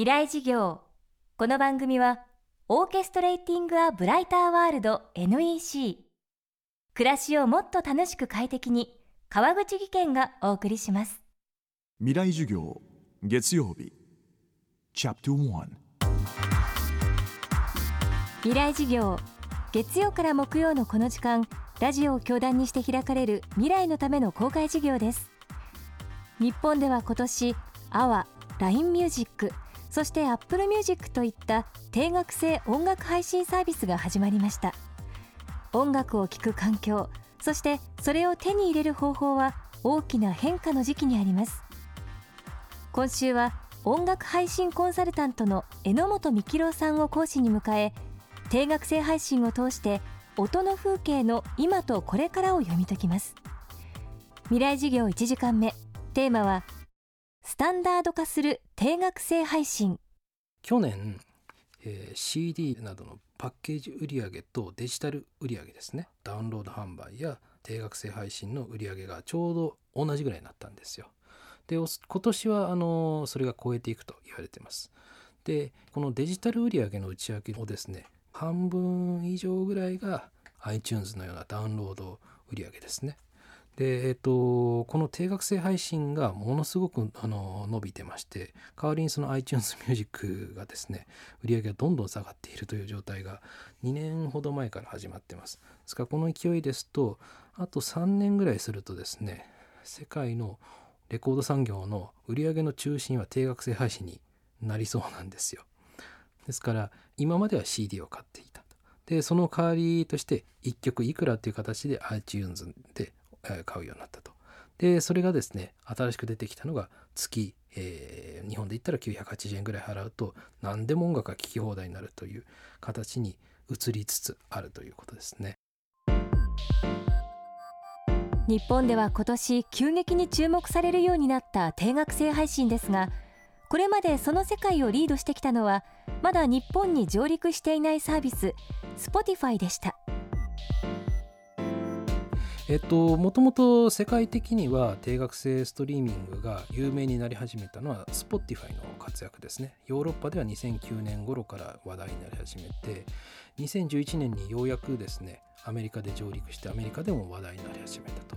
未来事業。この番組はオーケストレーティング・ア・ブライター・ワールド NEC 暮らしをもっと楽しく快適に川口義賢がお送りします。未来授業月曜日。チャプト1未来事業月曜から木曜のこの時間ラジオを教壇にして開かれる未来のための公開事業です。日本では今年 AWA、LINE ミュージックそして Apple Music といった定額制音楽配信サービスが始まりました。音楽を聴く環境そしてそれを手に入れる方法は大きな変化の時期にあります。今週は音楽配信コンサルタントの榎本幹郎さんを講師に迎え定額制配信を通して音の風景の今とこれからを読み解きます。未来事業1時間目。テーマはスタンダード化する定額制配信。去年、えー CD などのパッケージ売上とデジタル売上ですね。ダウンロード販売や定額制配信の売上がちょうど同じぐらいになったんですよ。で今年はあのそれが超えていくと言われてます。でこのデジタル売上の内訳をですね半分以上ぐらいが iTunes のようなダウンロード売上ですね。で、えっと、この定額制配信がものすごくあの伸びてまして代わりにその iTunes ミュージックがですね売り上げがどんどん下がっているという状態が2年ほど前から始まってます。ですからこの勢いですとあと3年ぐらいするとですね世界のレコード産業の売り上げの中心は定額制配信になりそうなんですよ。ですから今までは CD を買っていたでその代わりとして1曲いくらっていう形で iTunes で買うようになったと。でそれがですね新しく出てきたのが月、えー日本で言ったら980円ぐらい払うと何でも音楽が聴き放題になるという形に移りつつあるということですね。日本では今年急激に注目されるようになった定額制配信ですがこれまでその世界をリードしてきたのはまだ日本に上陸していないサービス Spotify でしたえっと、もともと世界的には定額制ストリーミングが有名になり始めたのは Spotify の活躍ですね。ヨーロッパでは2009年頃から話題になり始めて、2011年にようやくですね、アメリカで上陸してアメリカでも話題になり始めたと。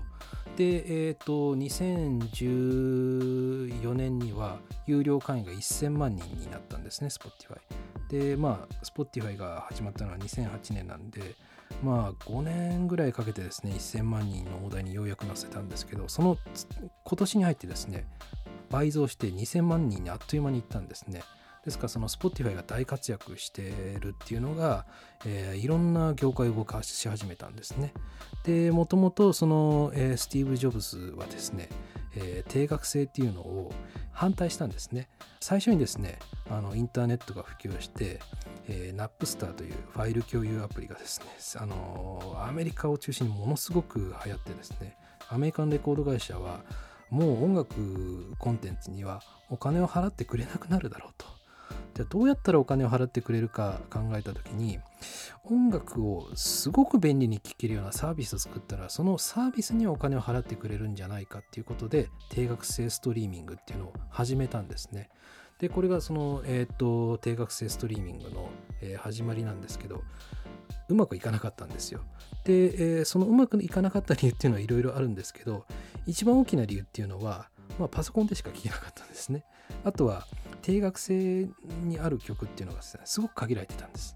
で、えっと、2014年には有料会員が1000万人になったんですね、Spotify。で、まあ、Spotify が始まったのは2008年なんで、まあ5年ぐらいかけてですね1000万人の大台にようやく乗せたんですけどその今年に入ってですね倍増して2000万人にあっという間に行ったんですね。ですからその Spotify が大活躍してるっていうのが、えーいろんな業界を動かし始めたんですね。でもともとその、えースティーブ・ジョブズはですね、えー定額制っていうのを反対したんですね。最初にですねあのインターネットが普及して、えー、ナップスターというファイル共有アプリがですねあのアメリカを中心にものすごく流行ってですねアメリカンレコード会社はもう音楽コンテンツにはお金を払ってくれなくなるだろうと。じゃあどうやったらお金を払ってくれるか考えた時に音楽をすごく便利に聴けるようなサービスを作ったらそのサービスにお金を払ってくれるんじゃないかっていうことで定額制ストリーミングっていうのを始めたんですね。でこれがその、えー、と定額制ストリーミングの、えー始まりなんですけどうまくいかなかったんですよ。で、えーそのうまくいかなかった理由っていうのはいろいろあるんですけど一番大きな理由っていうのは、まあ、パソコンでしか聴けなかったんですね。あとは定額制にある曲っていうのがですねすごく限られてたんです。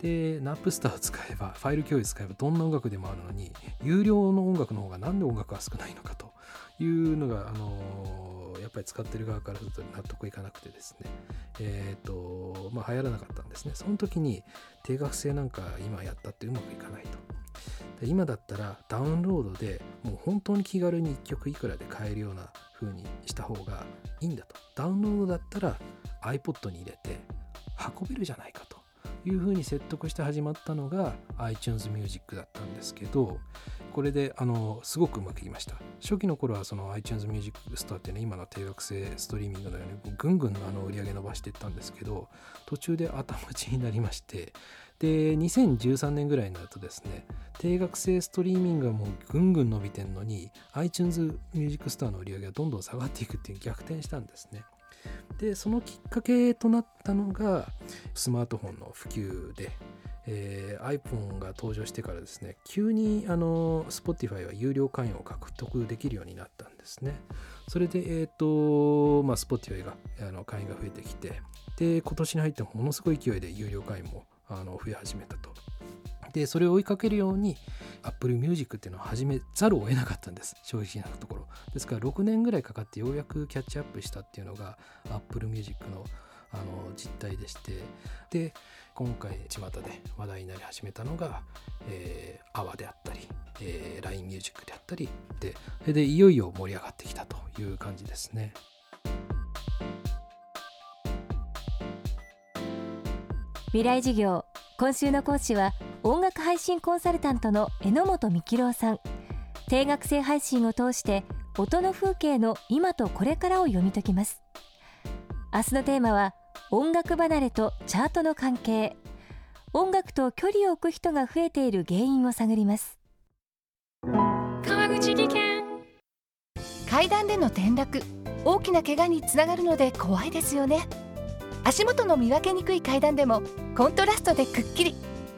で、ナップスターを使えば、ファイル共有使えばどんな音楽でもあるのに、有料の音楽の方がなんで音楽が少ないのかというのが、あのやっぱり使ってる側からすると納得いかなくてですね、えっ、と、まあ流行らなかったんですね。その時に定額制なんか今やったってうまくいかないと。今だったらダウンロードでもう本当に気軽に1曲いくらで買えるような風にした方がいいんだと。ダウンロードだったら iPod に入れて運べるじゃないかというふうに説得して始まったのが iTunes Music だったんですけどこれであのすごくうまくいきました。初期の頃はその iTunes Music Store っていうのは今の定額制ストリーミングのようにぐんぐんあの売り上げ伸ばしていったんですけど途中で頭打ちになりましてで2013年ぐらいになるとですね定額制ストリーミングがもうぐんぐん伸びてんのに iTunes Music Store の売り上げがどんどん下がっていくっていう逆転したんですね。でそのきっかけとなったのがスマートフォンの普及で、えー、iPhone が登場してからですね急にあの Spotify は有料会員を獲得できるようになったんですね。それでえ、ー、とまあ Spotify があの会員が増えてきてで今年に入ってものすごい勢いで有料会員もあの増え始めたと。でそれを追いかけるように Apple Music っていうのを始めざるを得なかったんです。正直なところ。ですから6年ぐらいかかってようやくキャッチアップしたっていうのが Apple Music のあの実態でして。で今回巷で話題になり始めたのが、えー、AWA であったり、えー、LINE Music であったり。でそれでいよいよ盛り上がってきたという感じですね。未来事業今週の講師は音楽配信コンサルタントの榎本幹郎さん。定額制配信を通して音の風景の今とこれからを読み解きます。明日のテーマは音楽離れとチャートの関係。音楽と距離を置く人が増えている原因を探ります。川口技研。階段での転落。大きな怪我につながるので怖いですよね。足元の見分けにくい階段でもコントラストでくっきり